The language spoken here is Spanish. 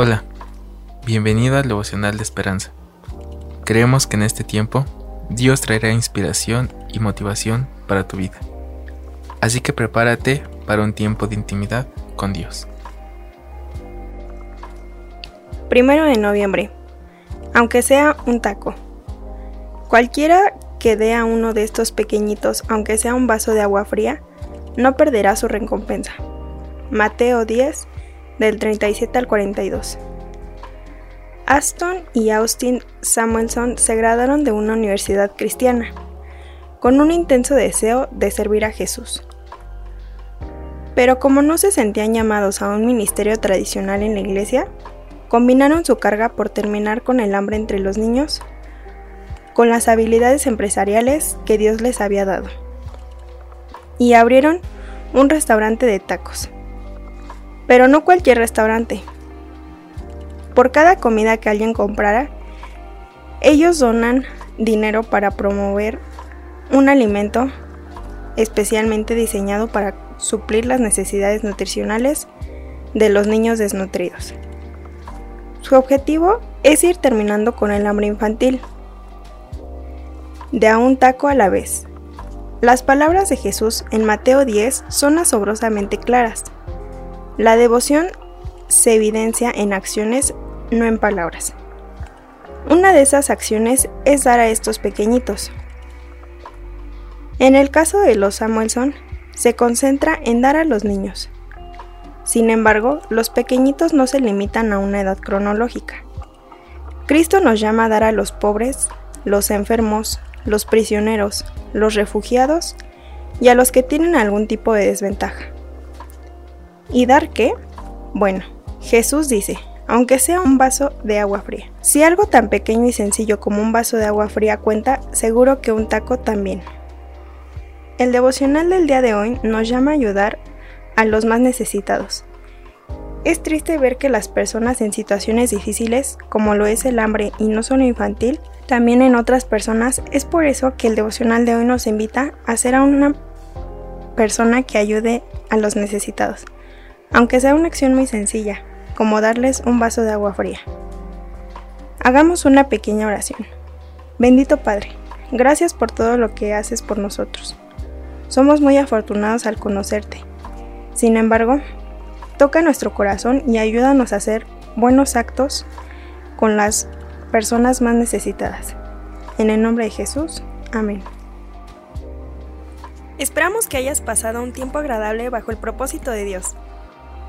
Hola, bienvenido al devocional de esperanza. Creemos que en este tiempo Dios traerá inspiración y motivación para tu vida. Así que prepárate para un tiempo de intimidad con Dios. Primero de noviembre. Aunque sea un taco. Cualquiera que dé a uno de estos pequeñitos, aunque sea un vaso de agua fría, no perderá su recompensa. Mateo 10, del 37 al 42. Aston y Austin Samuelson se graduaron de una universidad cristiana, con un intenso deseo de servir a Jesús. Pero como no se sentían llamados a un ministerio tradicional en la iglesia, combinaron su carga por terminar con el hambre entre los niños con las habilidades empresariales que Dios les había dado. Y abrieron un restaurante de tacos. Pero no cualquier restaurante. Por cada comida que alguien comprara, ellos donan dinero para promover un alimento especialmente diseñado para suplir las necesidades nutricionales de los niños desnutridos. Su objetivo es ir terminando con el hambre infantil, de a un taco a la vez. Las palabras de Jesús en Mateo 10 son asombrosamente claras. La devoción se evidencia en acciones, no en palabras. Una de esas acciones es dar a estos pequeñitos. En el caso de los Samuelson, se concentra en dar a los niños. Sin embargo, los pequeñitos no se limitan a una edad cronológica. Cristo nos llama a dar a los pobres, los enfermos, los prisioneros, los refugiados y a los que tienen algún tipo de desventaja. ¿Y dar qué? Bueno, Jesús dice, aunque sea un vaso de agua fría. Si algo tan pequeño y sencillo como un vaso de agua fría cuenta, seguro que un taco también. El devocional del día de hoy nos llama a ayudar a los más necesitados. Es triste ver que las personas en situaciones difíciles, como lo es el hambre y no solo infantil, también en otras personas, es por eso que el devocional de hoy nos invita a ser a una persona que ayude a los necesitados aunque sea una acción muy sencilla, como darles un vaso de agua fría. Hagamos una pequeña oración. Bendito Padre, gracias por todo lo que haces por nosotros. Somos muy afortunados al conocerte. Sin embargo, toca nuestro corazón y ayúdanos a hacer buenos actos con las personas más necesitadas. En el nombre de Jesús, amén. Esperamos que hayas pasado un tiempo agradable bajo el propósito de Dios.